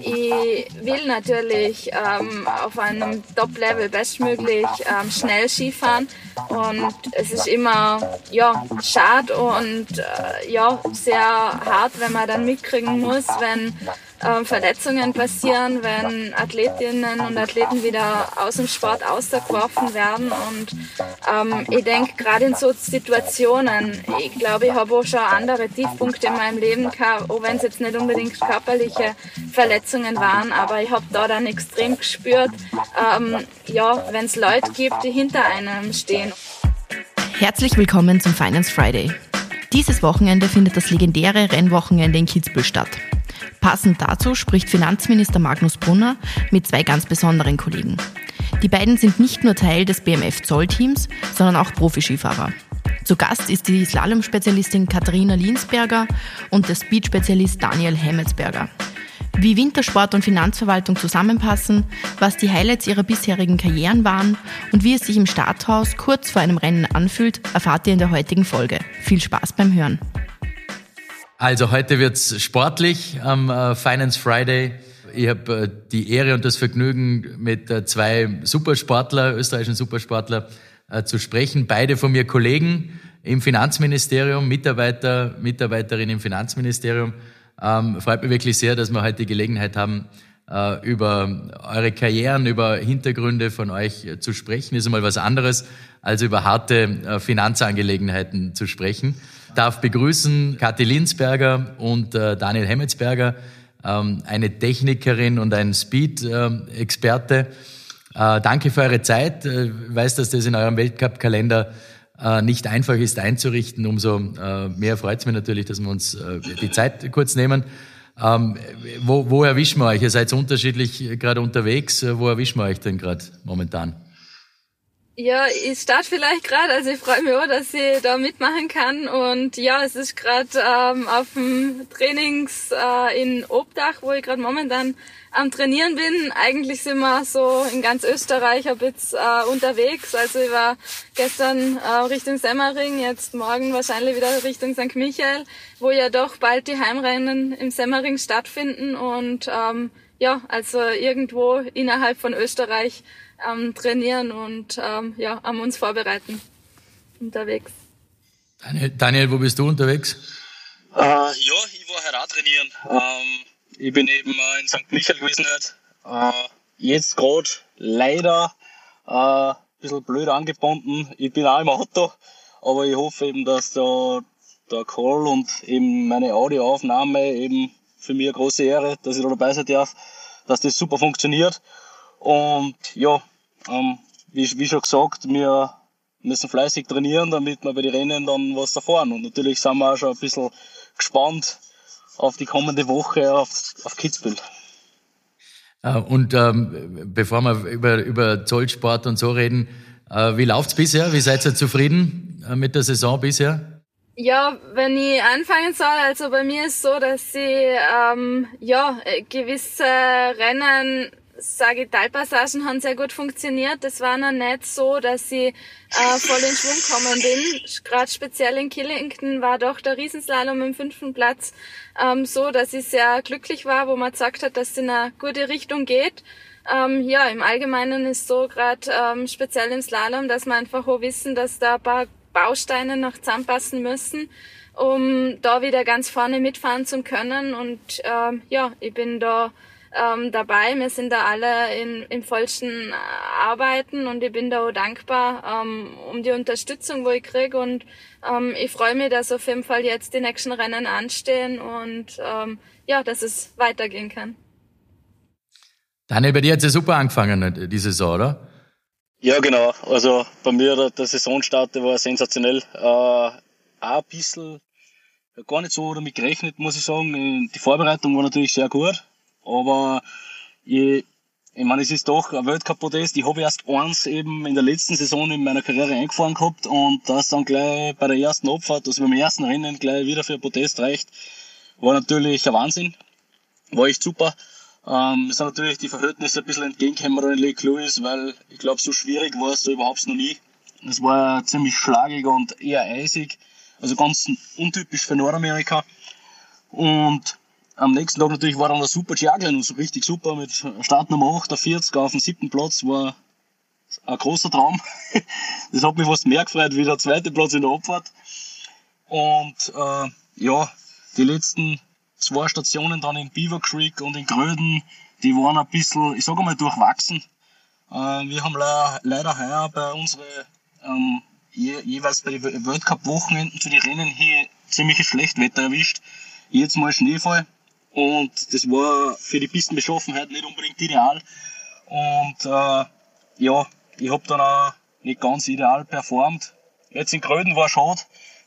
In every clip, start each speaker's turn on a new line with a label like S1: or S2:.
S1: Ich will natürlich ähm, auf einem Top-Level bestmöglich ähm, schnell Skifahren. Und es ist immer ja, schade und äh, ja, sehr hart, wenn man dann mitkriegen muss, wenn äh, Verletzungen passieren, wenn Athletinnen und Athleten wieder aus dem Sport ausgeworfen werden. Und ähm, ich denke, gerade in so Situationen, ich glaube, ich habe auch schon andere Tiefpunkte in meinem Leben gehabt, auch wenn es jetzt nicht unbedingt körperliche Verletzungen waren, aber ich habe da dann extrem gespürt, ähm, ja, wenn es Leute gibt, die hinter einem stehen.
S2: Herzlich willkommen zum Finance Friday. Dieses Wochenende findet das legendäre Rennwochenende in Kitzbühel statt. Passend dazu spricht Finanzminister Magnus Brunner mit zwei ganz besonderen Kollegen. Die beiden sind nicht nur Teil des BMF Zollteams, sondern auch Profiskifahrer. Zu Gast ist die Slalom-Spezialistin Katharina Linsberger und der Speed-Spezialist Daniel Hemmetsberger. Wie Wintersport und Finanzverwaltung zusammenpassen, was die Highlights ihrer bisherigen Karrieren waren und wie es sich im Starthaus kurz vor einem Rennen anfühlt, erfahrt ihr in der heutigen Folge. Viel Spaß beim Hören.
S3: Also heute wird's sportlich am äh, Finance Friday. Ich habe äh, die Ehre und das Vergnügen, mit äh, zwei Supersportler, österreichischen Supersportler, zu sprechen. Beide von mir Kollegen im Finanzministerium, Mitarbeiter, Mitarbeiterin im Finanzministerium. Ähm, freut mich wirklich sehr, dass wir heute die Gelegenheit haben, über eure Karrieren, über Hintergründe von euch zu sprechen. Ist einmal was anderes, als über harte Finanzangelegenheiten zu sprechen darf begrüßen Kathi Linsberger und äh, Daniel Hemmetsberger, ähm, eine Technikerin und ein Speed-Experte. Äh, danke für eure Zeit. Äh, ich weiß, dass das in eurem Weltcup-Kalender äh, nicht einfach ist einzurichten. Umso äh, mehr freut es mich natürlich, dass wir uns die Zeit kurz nehmen. Ähm, wo, wo erwischen wir euch? Ihr seid unterschiedlich gerade unterwegs. Wo erwischen wir euch denn gerade momentan?
S1: Ja, ich starte vielleicht gerade, also ich freue mich auch, dass ich da mitmachen kann. Und ja, es ist gerade ähm, auf dem Trainings äh, in Obdach, wo ich gerade momentan am Trainieren bin. Eigentlich sind wir so in ganz Österreich ab jetzt äh, unterwegs. Also ich war gestern äh, Richtung Semmering, jetzt morgen wahrscheinlich wieder Richtung St. Michael, wo ja doch bald die Heimrennen im Semmering stattfinden. Und ähm, ja, also irgendwo innerhalb von Österreich am Trainieren und ähm, ja, am uns vorbereiten unterwegs.
S3: Daniel, Daniel, wo bist du unterwegs?
S4: Äh, ja, ich war heute auch trainieren. Ähm, ich bin eben äh, in St. Michael gewesen heute. Äh, jetzt gerade leider äh, ein bisschen blöd angebunden. Ich bin auch im Auto, aber ich hoffe eben, dass da der Call und eben meine Audioaufnahme eben für mich eine große Ehre, dass ich da dabei sein darf, dass das super funktioniert. Und ja, ähm, wie, wie schon gesagt, wir müssen fleißig trainieren, damit wir bei den Rennen dann was erfahren. Und natürlich sind wir auch schon ein bisschen gespannt auf die kommende Woche auf, auf Kitzbühel.
S3: Äh, und ähm, bevor wir über, über Zollsport und so reden, äh, wie läuft's bisher? Wie seid ihr zufrieden äh, mit der Saison bisher?
S1: Ja, wenn ich anfangen soll, also bei mir ist so, dass ich ähm, ja gewisse Rennen sage ich, Teilpassagen haben sehr gut funktioniert. Das war noch nicht so, dass ich äh, voll in Schwung gekommen bin. Gerade speziell in Killington war doch der Riesenslalom im fünften Platz ähm, so, dass ich sehr glücklich war, wo man gesagt hat, dass es in eine gute Richtung geht. Ähm, ja, im Allgemeinen ist so gerade ähm, speziell im Slalom, dass wir einfach auch wissen, dass da ein paar Bausteine noch zusammenpassen müssen, um da wieder ganz vorne mitfahren zu können. Und ähm, ja, ich bin da ähm, dabei. Wir sind da alle in, im vollsten äh, Arbeiten und ich bin da auch dankbar ähm, um die Unterstützung, wo ich kriege und ähm, ich freue mich, dass auf jeden Fall jetzt die nächsten Rennen anstehen und ähm, ja, dass es weitergehen kann.
S3: Daniel, bei dir hat es ja super angefangen, die Saison, oder?
S4: Ja, genau. Also bei mir der, der Saisonstart der war sensationell. Äh, auch ein bisschen gar nicht so damit gerechnet, muss ich sagen. Die Vorbereitung war natürlich sehr gut. Aber ich, ich meine, es ist doch ein Weltcup-Podest. Ich habe erst eins eben in der letzten Saison in meiner Karriere eingefahren gehabt und das dann gleich bei der ersten Abfahrt, also beim ersten Rennen gleich wieder für ein Podest reicht, war natürlich ein Wahnsinn. War echt super. Ähm, es sind natürlich die Verhältnisse ein bisschen entgegengekommen in Lake Louis, weil ich glaube, so schwierig war es da überhaupt noch nie. Es war ziemlich schlagig und eher eisig, also ganz untypisch für Nordamerika. Und am nächsten Tag natürlich war dann der Super Giaglen und so richtig super mit Startnummer 48 auf dem siebten Platz war ein großer Traum. das hat mich fast mehr gefreut wie der zweite Platz in der Abfahrt. Und äh, ja, die letzten zwei Stationen dann in Beaver Creek und in Gröden, die waren ein bisschen, ich sage mal, durchwachsen. Äh, wir haben leider, leider heuer bei unseren ähm, je, jeweils bei den World Cup Wochenenden zu den Rennen hier ziemliches Schlechtwetter erwischt. Jetzt mal Schneefall. Und das war für die Pistenbeschaffenheit nicht unbedingt ideal. Und äh, ja, ich habe dann auch nicht ganz ideal performt. Jetzt in Gröden war schade.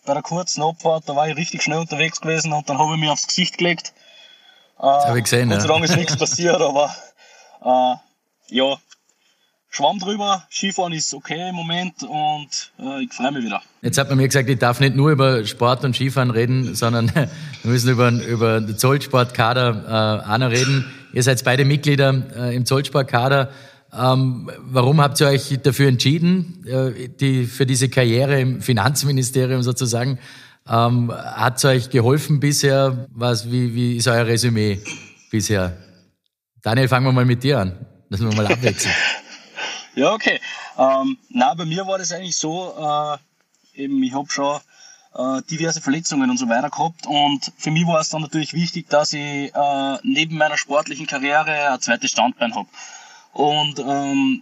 S4: Bei der kurzen Abfahrt, da war ich richtig schnell unterwegs gewesen und dann habe ich mich aufs Gesicht gelegt.
S3: Äh, das habe ich gesehen,
S4: Gott sei Dank ist nichts passiert, aber äh, ja, Schwamm drüber, Skifahren ist okay im Moment und äh, ich freue mich wieder.
S3: Jetzt hat man mir gesagt, ich darf nicht nur über Sport und Skifahren reden, sondern wir müssen über, über den Zollsportkader äh, auch noch reden. Ihr seid beide Mitglieder äh, im Zollsportkader. Ähm, warum habt ihr euch dafür entschieden, äh, die, für diese Karriere im Finanzministerium sozusagen? Ähm, hat es euch geholfen bisher? Was, wie, wie ist euer Resümee bisher? Daniel, fangen wir mal mit dir an. Lassen wir mal abwechseln.
S4: Ja, okay. Ähm, na, bei mir war das eigentlich so, äh, eben, ich habe schon äh, diverse Verletzungen und so weiter gehabt und für mich war es dann natürlich wichtig, dass ich äh, neben meiner sportlichen Karriere ein zweites Standbein habe. Und ähm,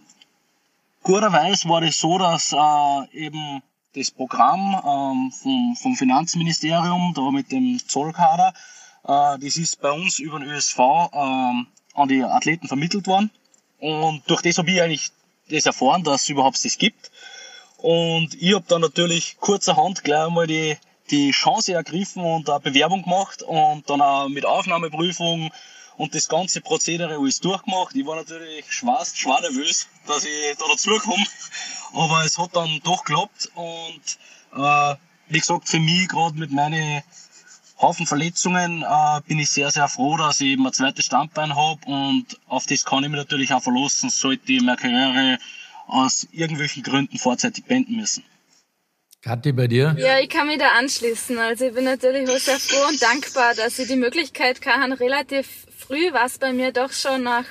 S4: guterweise war das so, dass äh, eben das Programm ähm, vom, vom Finanzministerium, da mit dem Zollkader, äh, das ist bei uns über den ÖSV ähm, an die Athleten vermittelt worden. Und durch das habe ich eigentlich das erfahren, dass es überhaupt das gibt. Und ich habe dann natürlich kurzerhand gleich einmal die, die Chance ergriffen und eine Bewerbung gemacht und dann auch mit Aufnahmeprüfung und das ganze Prozedere alles durchgemacht. Ich war natürlich schwer, schwer nervös, dass ich da dazukomme, aber es hat dann doch geklappt und äh, wie gesagt, für mich gerade mit meinen Haufen Verletzungen äh, bin ich sehr, sehr froh, dass ich eben ein zweites Standbein habe und auf das kann ich mich natürlich auch verlassen, sollte ich meine Karriere aus irgendwelchen Gründen vorzeitig beenden müssen.
S3: Kathi, bei dir?
S1: Ja, ich kann mich da anschließen. Also ich bin natürlich auch sehr froh und dankbar, dass ich die Möglichkeit kann, relativ früh, was bei mir doch schon nach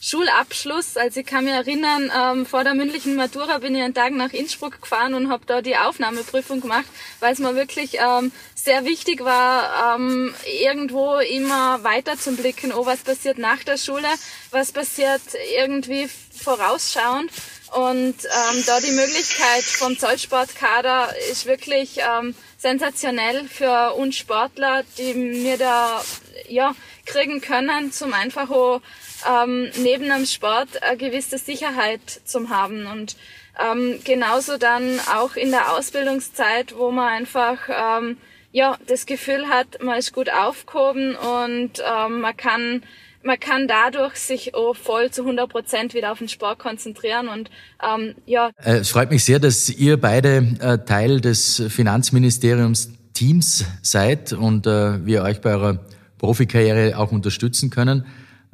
S1: Schulabschluss. Also ich kann mich erinnern, ähm, vor der mündlichen Matura bin ich einen Tag nach Innsbruck gefahren und habe da die Aufnahmeprüfung gemacht, weil es mir wirklich ähm, sehr wichtig war, ähm, irgendwo immer weiter zu blicken, oh, was passiert nach der Schule, was passiert irgendwie vorausschauend. Und ähm, da die Möglichkeit vom Zollsportkader ist wirklich ähm, sensationell für uns Sportler, die mir da ja kriegen können, zum einfach auch ähm, neben dem Sport eine gewisse Sicherheit zu haben und ähm, genauso dann auch in der Ausbildungszeit, wo man einfach ähm, ja das Gefühl hat, man ist gut aufgehoben und ähm, man kann man kann dadurch sich auch voll zu 100 Prozent wieder auf den Sport konzentrieren und ähm, ja.
S3: Äh, es freut mich sehr, dass ihr beide äh, Teil des Finanzministeriums Teams seid und äh, wir euch bei eurer Profikarriere auch unterstützen können.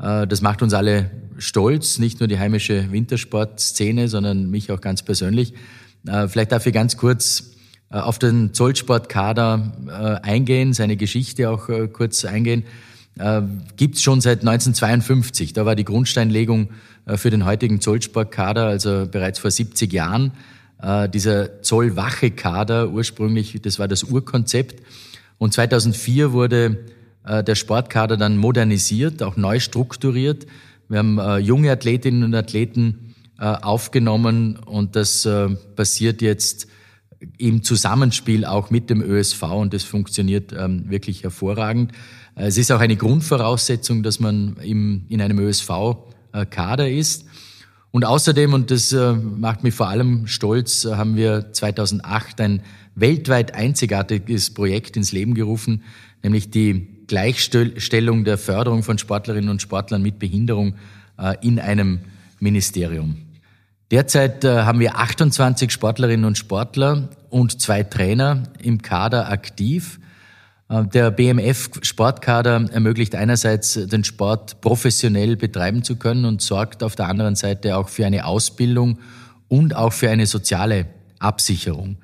S3: Äh, das macht uns alle stolz, nicht nur die heimische Wintersportszene, sondern mich auch ganz persönlich. Äh, vielleicht darf ich ganz kurz äh, auf den Zollsportkader eingehen, seine Geschichte auch kurz eingehen. Gibt es schon seit 1952. Da war die Grundsteinlegung für den heutigen Zollsportkader, also bereits vor 70 Jahren. Dieser Zollwache-Kader ursprünglich, das war das Urkonzept. Und 2004 wurde der Sportkader dann modernisiert, auch neu strukturiert. Wir haben äh, junge Athletinnen und Athleten äh, aufgenommen und das passiert jetzt im Zusammenspiel auch mit dem ÖSV und das funktioniert ähm, wirklich hervorragend. Es ist auch eine Grundvoraussetzung, dass man im, in einem ÖSV-Kader ist. Und außerdem, und das macht mich vor allem stolz, haben wir 2008 ein weltweit einzigartiges Projekt ins Leben gerufen, nämlich die Gleichstellung der Förderung von Sportlerinnen und Sportlern mit Behinderung äh, in einem Ministerium. Derzeit äh, haben wir 28 Sportlerinnen und Sportler und zwei Trainer im Kader aktiv. Äh, der BMF Sportkader ermöglicht einerseits den Sport professionell betreiben zu können und sorgt auf der anderen Seite auch für eine Ausbildung und auch für eine soziale Absicherung.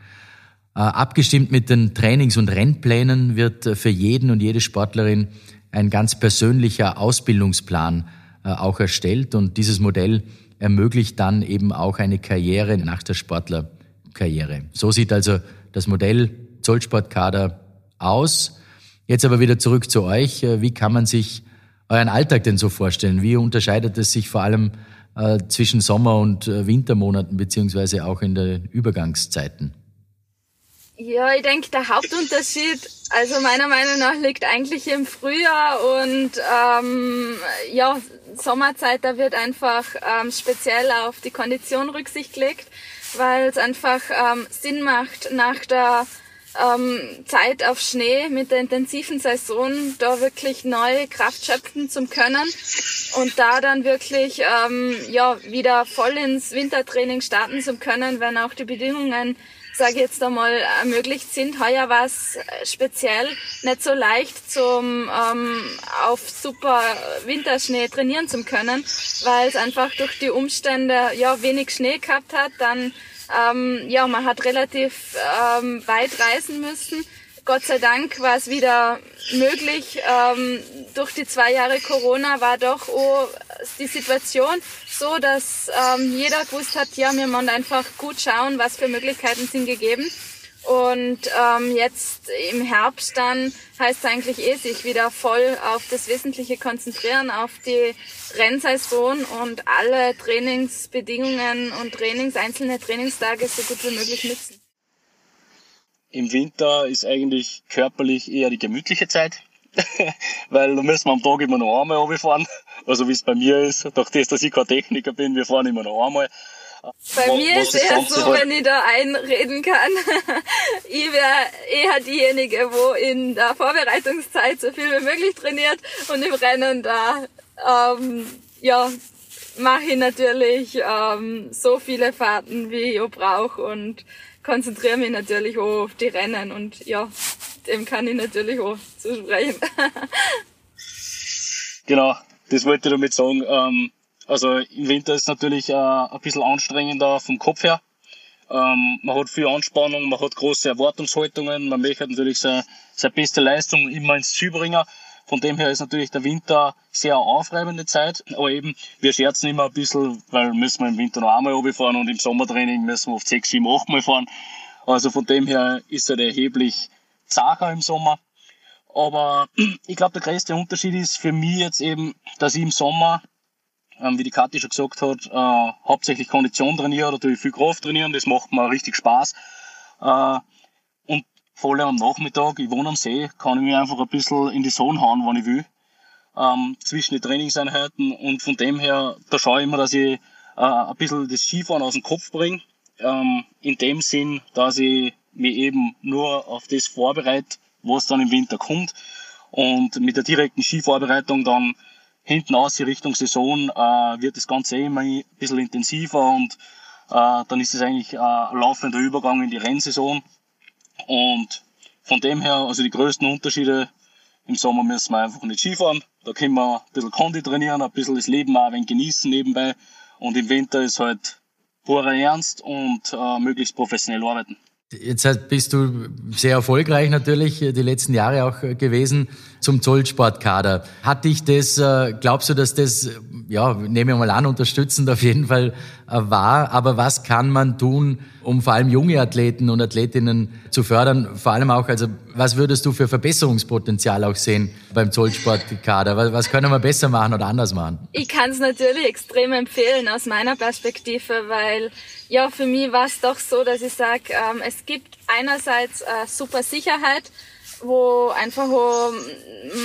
S3: Äh, abgestimmt mit den Trainings- und Rennplänen wird äh, für jeden und jede Sportlerin ein ganz persönlicher Ausbildungsplan äh, auch erstellt und dieses Modell ermöglicht dann eben auch eine Karriere nach der Sportlerkarriere. So sieht also das Modell Zollsportkader aus. Jetzt aber wieder zurück zu euch. Wie kann man sich euren Alltag denn so vorstellen? Wie unterscheidet es sich vor allem zwischen Sommer- und Wintermonaten beziehungsweise auch in den Übergangszeiten?
S1: Ja, ich denke, der Hauptunterschied, also meiner Meinung nach, liegt eigentlich im Frühjahr und ähm, ja, Sommerzeit, da wird einfach ähm, speziell auf die Kondition Rücksicht gelegt, weil es einfach ähm, Sinn macht, nach der ähm, Zeit auf Schnee mit der intensiven Saison da wirklich neue Kraft schöpfen zu können und da dann wirklich ähm, ja wieder voll ins Wintertraining starten zu können, wenn auch die Bedingungen sage ich jetzt einmal, ermöglicht sind. Heuer war es speziell nicht so leicht, zum ähm, auf super Winterschnee trainieren zu können, weil es einfach durch die Umstände ja wenig Schnee gehabt hat. Dann ähm, ja, man hat relativ ähm, weit reisen müssen. Gott sei Dank war es wieder möglich. Ähm, durch die zwei Jahre Corona war doch auch die Situation so, dass ähm, jeder gewusst hat, ja, wir müssen einfach gut schauen, was für Möglichkeiten sind gegeben. Und ähm, jetzt im Herbst dann heißt es eigentlich eh, sich wieder voll auf das Wesentliche konzentrieren, auf die Rennsaison und alle Trainingsbedingungen und Trainings, einzelne Trainingstage so gut wie möglich nutzen.
S4: Im Winter ist eigentlich körperlich eher die gemütliche Zeit, weil da müssen wir am Tag immer noch einmal runterfahren. Also wie es bei mir ist, durch das, dass ich kein Techniker bin, wir fahren immer noch einmal.
S1: Bei mir ist es eher so, halt wenn ich da einreden kann. ich wäre eher diejenige, wo in der Vorbereitungszeit so viel wie möglich trainiert und im Rennen da, ähm, ja, mache ich natürlich ähm, so viele Fahrten, wie ich auch brauche und konzentriere mich natürlich auch auf die Rennen und ja, dem kann ich natürlich auch zusprechen.
S4: genau, das wollte ich damit sagen. Ähm, also im Winter ist es natürlich äh, ein bisschen anstrengender vom Kopf her. Ähm, man hat viel Anspannung, man hat große Erwartungshaltungen, man möchte natürlich seine, seine beste Leistung immer ins Ziel bringen. Von dem her ist natürlich der Winter sehr aufreibende Zeit. Aber eben, wir scherzen immer ein bisschen, weil müssen wir im Winter noch einmal runterfahren und im Sommertraining müssen wir oft sechs, sieben, acht Mal fahren. Also von dem her ist er erheblich zacher im Sommer. Aber ich glaube, der größte Unterschied ist für mich jetzt eben, dass ich im Sommer ähm, wie die Kathi schon gesagt hat, äh, hauptsächlich Kondition trainieren oder viel Kraft trainieren, das macht mir richtig Spaß. Äh, vor allem am Nachmittag, ich wohne am See, kann ich mich einfach ein bisschen in die Sonne hauen, wann ich will, ähm, zwischen die Trainingseinheiten und von dem her, da schaue ich immer, dass ich äh, ein bisschen das Skifahren aus dem Kopf bringe, ähm, in dem Sinn, dass ich mich eben nur auf das vorbereite, was dann im Winter kommt. Und mit der direkten Skivorbereitung dann hinten aus die Richtung Saison äh, wird das Ganze eh immer ein bisschen intensiver und äh, dann ist es eigentlich äh, ein laufender Übergang in die Rennsaison. Und von dem her, also die größten Unterschiede, im Sommer müssen wir einfach nicht Skifahren, da können wir ein bisschen Kondi trainieren, ein bisschen das Leben auch ein wenig genießen nebenbei. Und im Winter ist halt purer Ernst und äh, möglichst professionell arbeiten.
S3: Jetzt bist du sehr erfolgreich natürlich die letzten Jahre auch gewesen zum Zollsportkader. Hat dich das, äh, glaubst du, dass das, ja, nehme ich mal an, unterstützend auf jeden Fall äh, war, aber was kann man tun, um vor allem junge Athleten und Athletinnen zu fördern? Vor allem auch, also was würdest du für Verbesserungspotenzial auch sehen beim Zollsportkader? Was, können wir besser machen oder anders machen?
S1: Ich kann es natürlich extrem empfehlen aus meiner Perspektive, weil ja, für mich war es doch so, dass ich sage, ähm, es gibt einerseits äh, super Sicherheit, wo einfach wo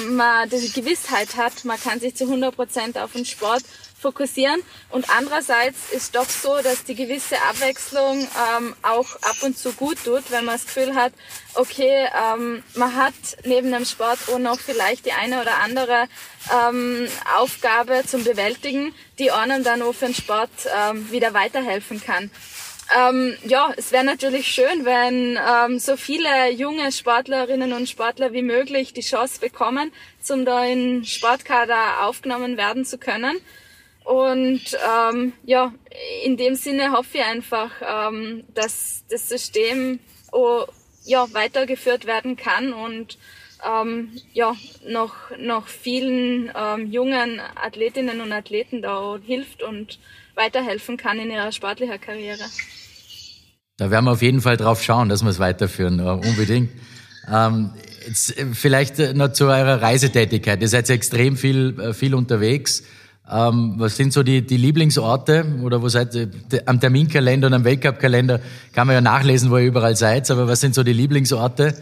S1: man die Gewissheit hat, man kann sich zu 100% auf den Sport fokussieren. Und andererseits ist doch so, dass die gewisse Abwechslung ähm, auch ab und zu gut tut, wenn man das Gefühl hat, okay, ähm, man hat neben dem Sport auch noch vielleicht die eine oder andere ähm, Aufgabe zum Bewältigen, die einem dann auch für den Sport ähm, wieder weiterhelfen kann. Ähm, ja, es wäre natürlich schön, wenn ähm, so viele junge Sportlerinnen und Sportler wie möglich die Chance bekommen, zum in Sportkader aufgenommen werden zu können. Und ähm, ja, in dem Sinne hoffe ich einfach, ähm, dass das System oh, ja, weitergeführt werden kann und ähm, ja, noch, noch vielen ähm, jungen Athletinnen und Athleten da hilft und weiterhelfen kann in ihrer sportlichen Karriere.
S3: Da werden wir auf jeden Fall drauf schauen, dass wir es weiterführen, äh, unbedingt. Ähm, jetzt äh, vielleicht äh, noch zu eurer Reisetätigkeit. Ihr seid extrem viel, viel unterwegs. Ähm, was sind so die, die Lieblingsorte oder wo seid ihr? Am Terminkalender und am Weltcup-Kalender kann man ja nachlesen, wo ihr überall seid, aber was sind so die Lieblingsorte?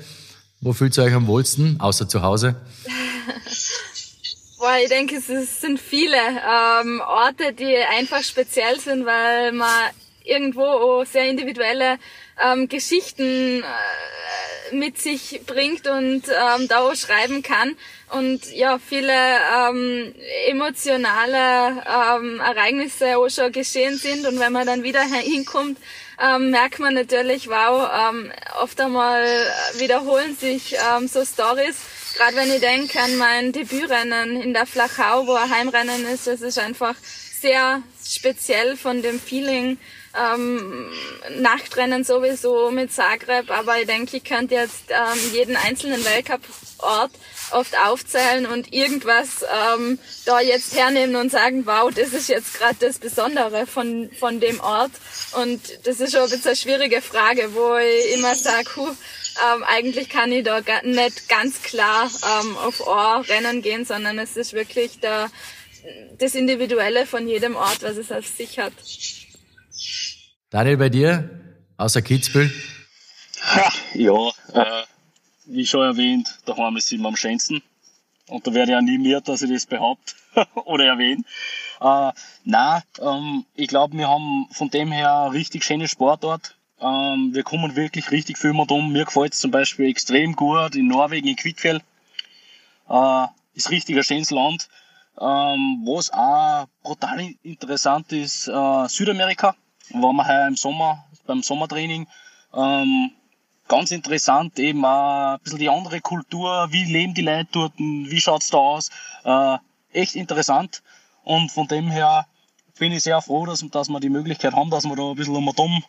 S3: Wo fühlt ihr euch am wohlsten, außer zu Hause?
S1: Boah, ich denke, es sind viele ähm, Orte, die einfach speziell sind, weil man irgendwo sehr individuelle ähm, Geschichten äh, mit sich bringt und ähm, da schreiben kann und ja viele ähm, emotionale ähm, Ereignisse auch schon geschehen sind und wenn man dann wieder hinkommt, ähm, merkt man natürlich, wow, ähm, oft einmal wiederholen sich ähm, so Stories. Gerade wenn ich denke an mein Debütrennen in der Flachau, wo ein Heimrennen ist, das ist einfach sehr speziell von dem Feeling. Ähm, Nachtrennen sowieso mit Zagreb, aber ich denke, ich könnte jetzt ähm, jeden einzelnen Weltcup-Ort oft aufzählen und irgendwas ähm, da jetzt hernehmen und sagen, wow, das ist jetzt gerade das Besondere von, von dem Ort. Und das ist schon ein bisschen eine schwierige Frage, wo ich immer sage, huh, ähm, eigentlich kann ich da nicht ganz klar ähm, auf Ohr rennen gehen, sondern es ist wirklich der, das Individuelle von jedem Ort, was es auf sich hat.
S3: Daniel, bei dir, außer Kitzbühel?
S4: Ja, äh, wie schon erwähnt, daheim ist immer am schönsten. Und da werde ich auch nie mehr, dass ich das behaupte oder erwähne. Äh, nein, ähm, ich glaube, wir haben von dem her richtig schöne Sportart. Ähm, wir kommen wirklich richtig viel mit um. Mir gefällt es zum Beispiel extrem gut in Norwegen, in Quickfell. Äh, ist richtig ein schönes Land. Ähm, was auch brutal interessant ist, äh, Südamerika. Waren wir heuer im Sommer, beim Sommertraining. Ähm, ganz interessant, eben auch ein bisschen die andere Kultur, wie leben die Leute dort, wie schaut's da aus, äh, echt interessant und von dem her bin ich sehr froh, dass, dass wir die Möglichkeit haben, dass wir da ein bisschen um dumm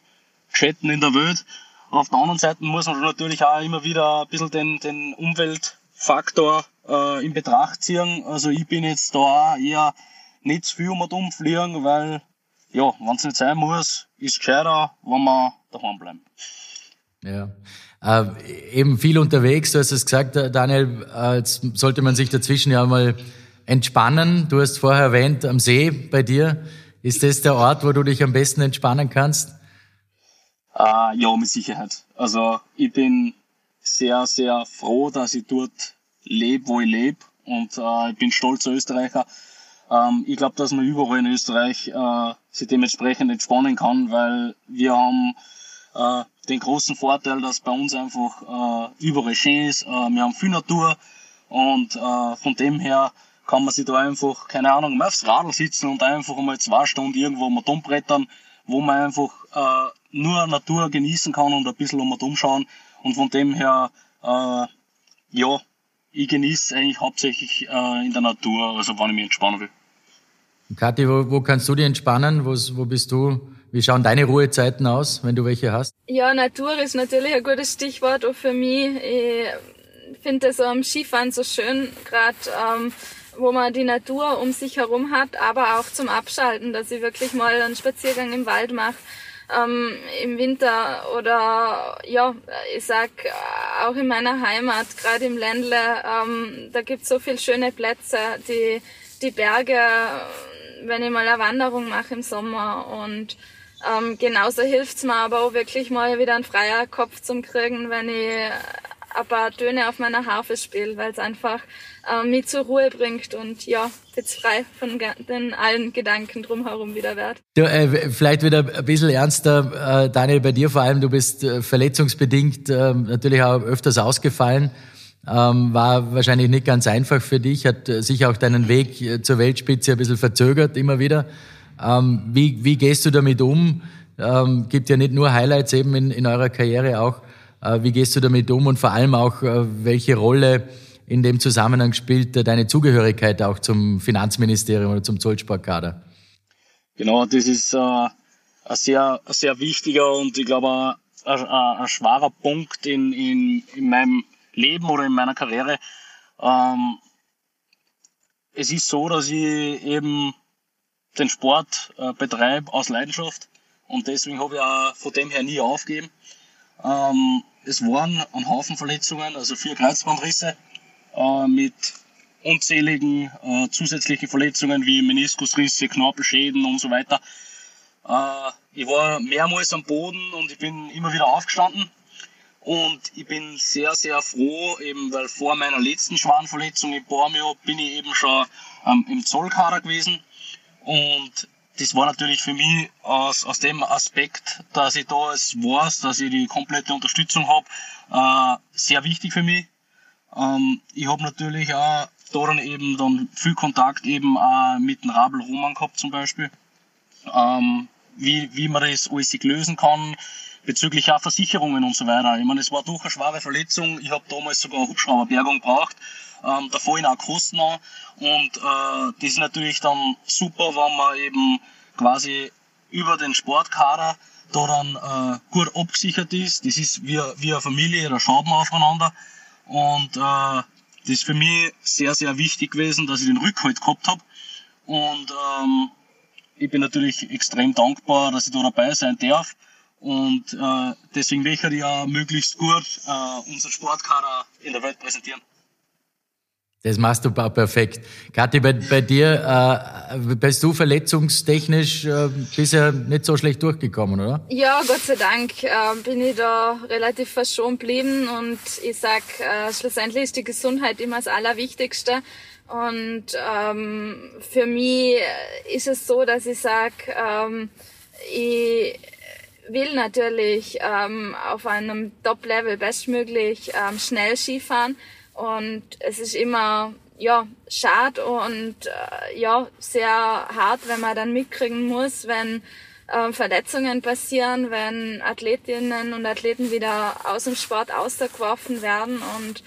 S4: chatten in der Welt. Auf der anderen Seite muss man natürlich auch immer wieder ein bisschen den, den Umweltfaktor äh, in Betracht ziehen. Also ich bin jetzt da auch eher nicht zu viel um dumm fliegen, weil ja, wenn es nicht sein muss, ist es gescheiter, wenn wir daheim bleiben.
S3: Ja. Äh, eben viel unterwegs, du hast es gesagt, äh, Daniel, äh, jetzt sollte man sich dazwischen ja mal entspannen. Du hast vorher erwähnt, am See bei dir. Ist das der Ort, wo du dich am besten entspannen kannst?
S4: Äh, ja, mit Sicherheit. Also ich bin sehr, sehr froh, dass ich dort lebe, wo ich lebe. Und äh, ich bin stolzer Österreicher. Ähm, ich glaube, dass man überall in Österreich äh, sich dementsprechend entspannen kann, weil wir haben äh, den großen Vorteil, dass bei uns einfach äh, überall schön ist. Äh, wir haben viel Natur und äh, von dem her kann man sich da einfach, keine Ahnung, mal aufs Radl sitzen und einfach mal zwei Stunden irgendwo mal dumbrettern, wo man einfach äh, nur Natur genießen kann und ein bisschen um und umschauen. Und von dem her, äh, ja, ich genieße eigentlich hauptsächlich äh, in der Natur, also wenn ich mich entspannen will.
S3: Kathi, wo, wo kannst du dich entspannen? Wo, wo bist du wie schauen deine Ruhezeiten aus, wenn du welche hast?
S1: Ja, Natur ist natürlich ein gutes Stichwort auch für mich. Ich finde es am Skifahren so schön, gerade ähm, wo man die Natur um sich herum hat, aber auch zum Abschalten, dass ich wirklich mal einen Spaziergang im Wald mache. Ähm, im Winter oder ja, ich sag auch in meiner Heimat, gerade im Ländle, ähm, da gibt's so viele schöne Plätze, die, die Berge, wenn ich mal eine Wanderung mache im Sommer und ähm, genauso hilft's mir aber auch wirklich mal wieder einen freier Kopf zum kriegen, wenn ich ein paar Töne auf meiner Harfe spiele, weil es einfach äh, mich zur Ruhe bringt und ja, jetzt frei von den allen Gedanken drumherum wieder wert.
S3: Du, äh, vielleicht wieder ein bisschen ernster, äh, Daniel, bei dir vor allem, du bist äh, verletzungsbedingt äh, natürlich auch öfters ausgefallen. Ähm, war wahrscheinlich nicht ganz einfach für dich, hat äh, sich auch deinen Weg äh, zur Weltspitze ein bisschen verzögert, immer wieder. Ähm, wie, wie gehst du damit um? Ähm, gibt ja nicht nur Highlights eben in, in eurer Karriere auch. Äh, wie gehst du damit um und vor allem auch, äh, welche Rolle in dem Zusammenhang spielt äh, deine Zugehörigkeit auch zum Finanzministerium oder zum Zollsportkader?
S4: Genau, das ist äh, ein sehr, sehr wichtiger und ich glaube ein, ein, ein schwerer Punkt in, in, in meinem Leben oder in meiner Karriere. Ähm, es ist so, dass ich eben den Sport äh, betreibe aus Leidenschaft und deswegen habe ich auch von dem her nie aufgegeben. Ähm, es waren ein Haufen Verletzungen, also vier Kreuzbandrisse äh, mit unzähligen äh, zusätzlichen Verletzungen wie Meniskusrisse, Knorpelschäden und so weiter. Äh, ich war mehrmals am Boden und ich bin immer wieder aufgestanden. Und ich bin sehr, sehr froh, eben weil vor meiner letzten schweren Verletzung in Bormio bin ich eben schon ähm, im Zollkader gewesen. Und das war natürlich für mich aus, aus dem Aspekt, dass ich da es weiß, dass ich die komplette Unterstützung habe, äh, sehr wichtig für mich. Ähm, ich habe natürlich auch daran eben dann viel Kontakt eben auch mit dem Rabel Roman gehabt zum Beispiel. Ähm, wie, wie man das alles lösen kann, bezüglich auch Versicherungen und so weiter. Ich meine, es war doch eine schwere Verletzung. Ich habe damals sogar eine Hubschrauberbergung gebraucht. Ähm, da fallen auch Kosten an. Und äh, das ist natürlich dann super, wenn man eben quasi über den Sportkader da dann äh, gut abgesichert ist. Das ist wie, wie eine Familie, da schaut man aufeinander. Und äh, das ist für mich sehr, sehr wichtig gewesen, dass ich den Rückhalt gehabt habe. Und ähm, ich bin natürlich extrem dankbar, dass ich da dabei sein darf. Und äh, deswegen möchte ich ja möglichst gut äh, unseren Sportkader in der Welt präsentieren.
S3: Das machst du perfekt. Kathi, bei, bei dir, äh, bist du verletzungstechnisch äh, bisher nicht so schlecht durchgekommen, oder?
S1: Ja, Gott sei Dank äh, bin ich da relativ verschont geblieben und ich sag, äh, schlussendlich ist die Gesundheit immer das Allerwichtigste. Und ähm, für mich ist es so, dass ich sag, ähm, ich will natürlich ähm, auf einem Top-Level bestmöglich ähm, schnell Skifahren. Und es ist immer ja schade und äh, ja sehr hart, wenn man dann mitkriegen muss, wenn äh, Verletzungen passieren, wenn Athletinnen und Athleten wieder aus dem Sport ausgeworfen werden. Und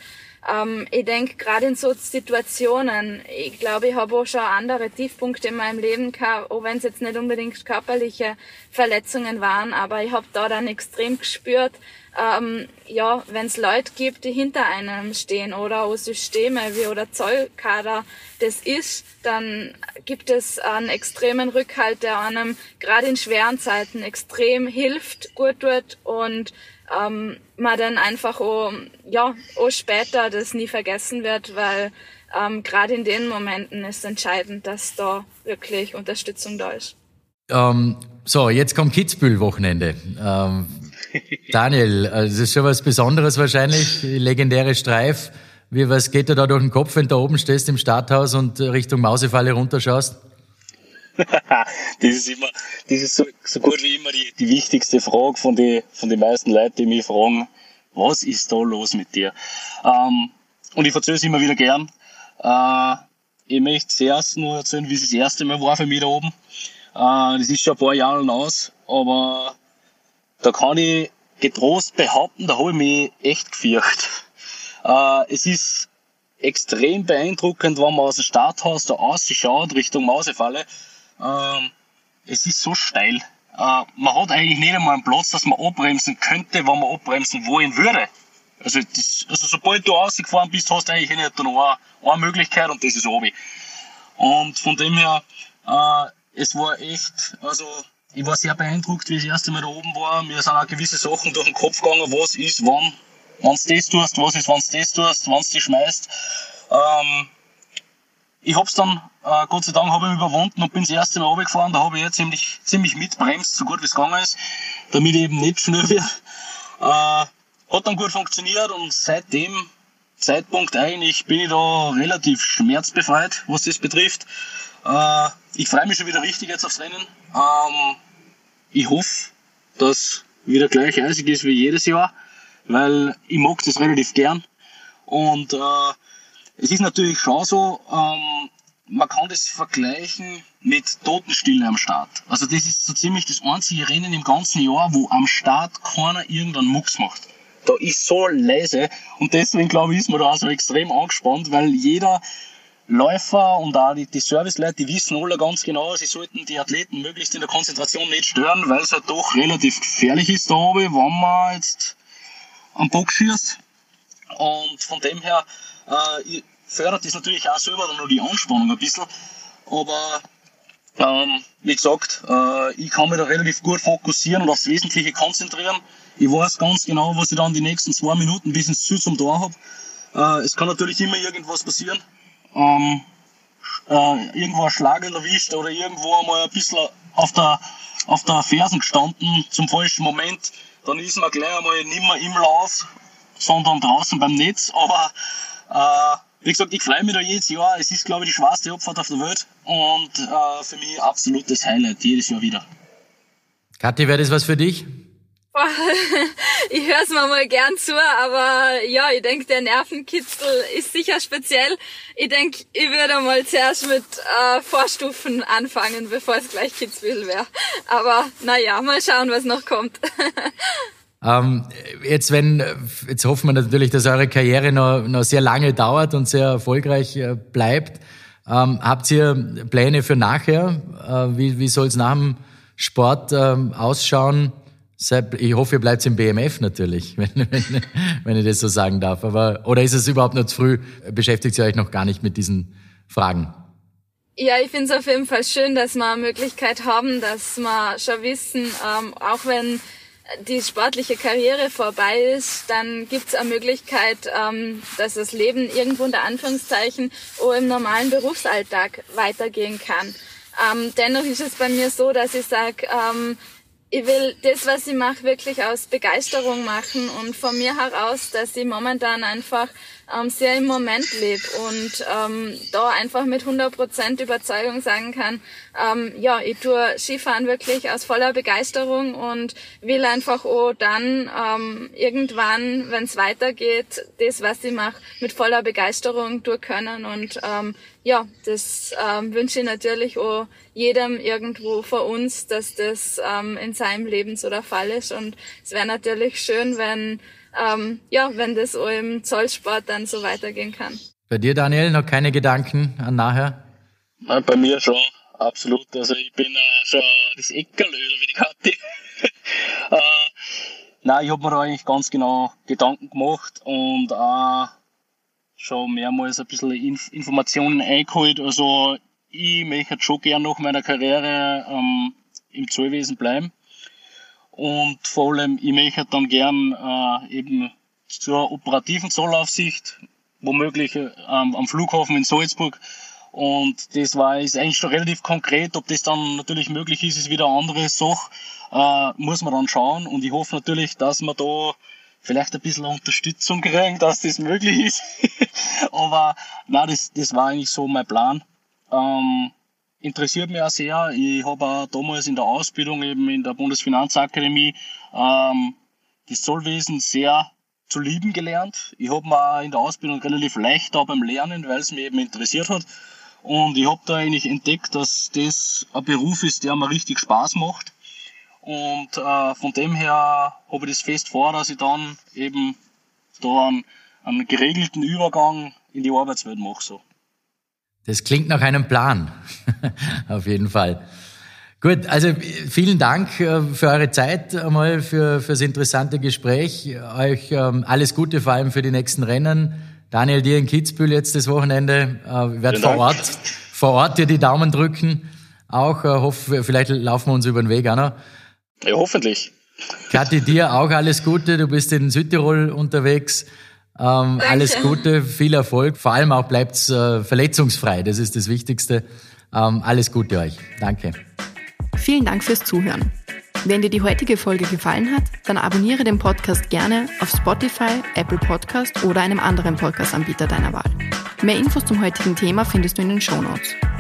S1: ähm, ich denke, gerade in so Situationen, ich glaube, ich habe auch schon andere Tiefpunkte in meinem Leben gehabt, auch wenn es jetzt nicht unbedingt körperliche Verletzungen waren, aber ich habe da dann extrem gespürt, ähm, ja, wenn es Leute gibt, die hinter einem stehen oder auch Systeme wie oder Zollkader das ist, dann gibt es einen extremen Rückhalt, der einem gerade in schweren Zeiten extrem hilft, gut tut und ähm, man dann einfach auch, ja, auch später das nie vergessen wird, weil ähm, gerade in den Momenten ist entscheidend, dass da wirklich Unterstützung da ist.
S3: Ähm, so, jetzt kommt Kitzbühel-Wochenende. Ähm, Daniel, also das ist schon was Besonderes wahrscheinlich, legendäre Streif. Wie, was geht dir da durch den Kopf, wenn du da oben stehst im Starthaus und Richtung Mausefalle runterschaust?
S4: das ist immer, das ist so, so gut wie immer die, die wichtigste Frage von den von den meisten Leuten, die mich fragen, was ist da los mit dir? Ähm, und ich erzähle es immer wieder gern. Äh, ich möchte zuerst nur erzählen, wie es das erste Mal war für mich da oben. Äh, das ist schon ein paar Jahre aus, aber da kann ich getrost behaupten, da habe ich mich echt gefürchtet. Äh, es ist extrem beeindruckend, wenn man aus dem Starthaus da ausschaut, Richtung Mausefalle. Ähm, es ist so steil. Äh, man hat eigentlich nicht einmal einen Platz, dass man abbremsen könnte, wenn man abbremsen wollen würde. Also, das, also sobald du rausgefahren bist, hast du eigentlich nicht nur eine, eine Möglichkeit und das ist obi. Und von dem her, äh, es war echt, also ich war sehr beeindruckt, wie ich das erste Mal da oben war. Mir sind auch gewisse Sachen durch den Kopf gegangen, was ist, wann, wenn du das tust, was ist, wenn du das tust, wenn du dich schmeißt. Ähm, ich hab's dann, äh, Gott sei Dank, habe ich überwunden und bin das erste Mal runtergefahren. Da habe ich jetzt ziemlich, ziemlich mitbremst, so gut wie es gegangen ist, damit ich eben nicht schnell wird. Äh, hat dann gut funktioniert und seit dem Zeitpunkt eigentlich bin ich da relativ schmerzbefreit, was das betrifft. Äh, ich freue mich schon wieder richtig jetzt aufs Rennen. Ähm, ich hoffe, dass wieder gleich eisig ist wie jedes Jahr, weil ich mag das relativ gern. Und äh, es ist natürlich schon so, ähm, man kann das vergleichen mit Totenstille am Start. Also das ist so ziemlich das einzige Rennen im ganzen Jahr, wo am Start keiner irgendeinen Mucks macht. Da ist so leise und deswegen glaube ich, ist man da auch so extrem angespannt, weil jeder Läufer und auch die, die Serviceleute, die wissen alle ganz genau, sie sollten die Athleten möglichst in der Konzentration nicht stören, weil es halt doch relativ gefährlich ist da oben, wenn man jetzt am Bock schießt. Und von dem her äh, fördert das natürlich auch selber noch die Anspannung ein bisschen. Aber ähm, wie gesagt, äh, ich kann mich da relativ gut fokussieren und aufs Wesentliche konzentrieren. Ich weiß ganz genau, was ich dann die nächsten zwei Minuten bis ins Ziel zum Tor habe. Äh, es kann natürlich immer irgendwas passieren. Ähm, äh, irgendwo ein Schlag erwischt oder irgendwo einmal ein bisschen auf der, auf der Fersen gestanden zum falschen Moment. Dann ist man gleich einmal nicht mehr im Lauf, sondern draußen beim Netz. Aber äh, wie gesagt, ich freue mich da jedes Jahr. Es ist, glaube ich, die schwerste Abfahrt auf der Welt und äh, für mich absolutes Highlight jedes Jahr wieder.
S3: Kathi, wäre das was für dich?
S1: ich höre es mir mal gern zu, aber ja, ich denke, der Nervenkitzel ist sicher speziell. Ich denke, ich würde mal zuerst mit äh, Vorstufen anfangen, bevor es gleich Kitzbühel wäre. Aber naja, mal schauen, was noch kommt.
S3: Ähm, jetzt, wenn, jetzt hoffen wir natürlich, dass eure Karriere noch, noch sehr lange dauert und sehr erfolgreich äh, bleibt. Ähm, habt ihr Pläne für nachher? Äh, wie wie soll es nach dem Sport ähm, ausschauen? Ich hoffe, ihr bleibt im BMF natürlich, wenn, wenn, wenn ich das so sagen darf. Aber, oder ist es überhaupt noch zu früh? Beschäftigt ihr euch noch gar nicht mit diesen Fragen?
S1: Ja, ich finde es auf jeden Fall schön, dass wir eine Möglichkeit haben, dass wir schon wissen, ähm, auch wenn die sportliche Karriere vorbei ist, dann gibt es eine Möglichkeit, ähm, dass das Leben irgendwo unter Anführungszeichen auch im normalen Berufsalltag weitergehen kann. Ähm, dennoch ist es bei mir so, dass ich sage, ähm, ich will das, was ich mache, wirklich aus Begeisterung machen und von mir heraus, dass ich momentan einfach ähm, sehr im Moment lebe und ähm, da einfach mit 100% Überzeugung sagen kann, ähm, ja, ich tue Skifahren wirklich aus voller Begeisterung und will einfach auch dann ähm, irgendwann, wenn es weitergeht, das, was ich mache, mit voller Begeisterung tun können und ähm, ja, das ähm, wünsche ich natürlich auch jedem irgendwo von uns, dass das ähm, in seinem Leben so der Fall ist und es wäre natürlich schön, wenn ähm, ja, wenn das auch im Zollsport dann so weitergehen kann.
S3: Bei dir, Daniel, noch keine Gedanken an nachher?
S4: Nein, bei mir schon, absolut. Also ich bin äh, schon das Eckerlöder wie die Kathi. äh, nein, ich habe mir da eigentlich ganz genau Gedanken gemacht und auch schon mehrmals ein bisschen Inf Informationen eingeholt. Also ich möchte schon gern nach meiner Karriere ähm, im Zollwesen bleiben. Und vor allem, ich möchte dann gern äh, eben zur operativen Zollaufsicht, womöglich ähm, am Flughafen in Salzburg. Und das war ist eigentlich schon relativ konkret. Ob das dann natürlich möglich ist, ist wieder eine andere Sache. Äh, muss man dann schauen. Und ich hoffe natürlich, dass wir da vielleicht ein bisschen Unterstützung kriegen, dass das möglich ist. Aber na, das, das war eigentlich so mein Plan. Ähm, interessiert mich auch sehr. Ich habe auch damals in der Ausbildung eben in der Bundesfinanzakademie ähm, das Zollwesen sehr zu lieben gelernt. Ich habe mir in der Ausbildung relativ leicht da beim Lernen, weil es mich eben interessiert hat. Und ich habe da eigentlich entdeckt, dass das ein Beruf ist, der mir richtig Spaß macht. Und äh, von dem her habe ich das fest vor, dass ich dann eben da einen, einen geregelten Übergang in die Arbeitswelt mache. So.
S3: Das klingt nach einem Plan. Auf jeden Fall. Gut, also vielen Dank äh, für eure Zeit einmal, für, für das interessante Gespräch. Euch ähm, alles Gute, vor allem für die nächsten Rennen. Daniel, dir in Kitzbühel jetzt das Wochenende. Äh, ich werde vor Ort, vor Ort dir die Daumen drücken. Auch äh, hoffe, vielleicht laufen wir uns über den Weg, Anna.
S4: Ja, hoffentlich.
S3: Kathi, dir auch alles Gute. Du bist in Südtirol unterwegs. Ähm, alles Gute, viel Erfolg. Vor allem auch bleibt's äh, verletzungsfrei. Das ist das Wichtigste. Ähm, alles Gute euch. Danke.
S2: Vielen Dank fürs Zuhören. Wenn dir die heutige Folge gefallen hat, dann abonniere den Podcast gerne auf Spotify, Apple Podcast oder einem anderen Podcast-Anbieter deiner Wahl. Mehr Infos zum heutigen Thema findest du in den Show Notes.